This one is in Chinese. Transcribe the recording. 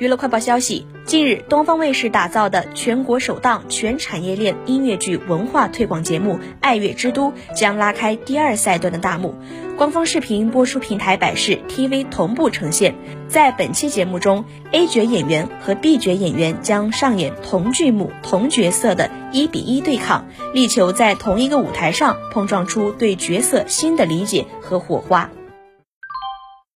娱乐快报消息：近日，东方卫视打造的全国首档全产业链音乐剧文化推广节目《爱乐之都》将拉开第二赛段的大幕。官方视频播出平台百视 TV 同步呈现。在本期节目中，A 角演员和 B 角演员将上演同剧目、同角色的一比一对抗，力求在同一个舞台上碰撞出对角色新的理解和火花。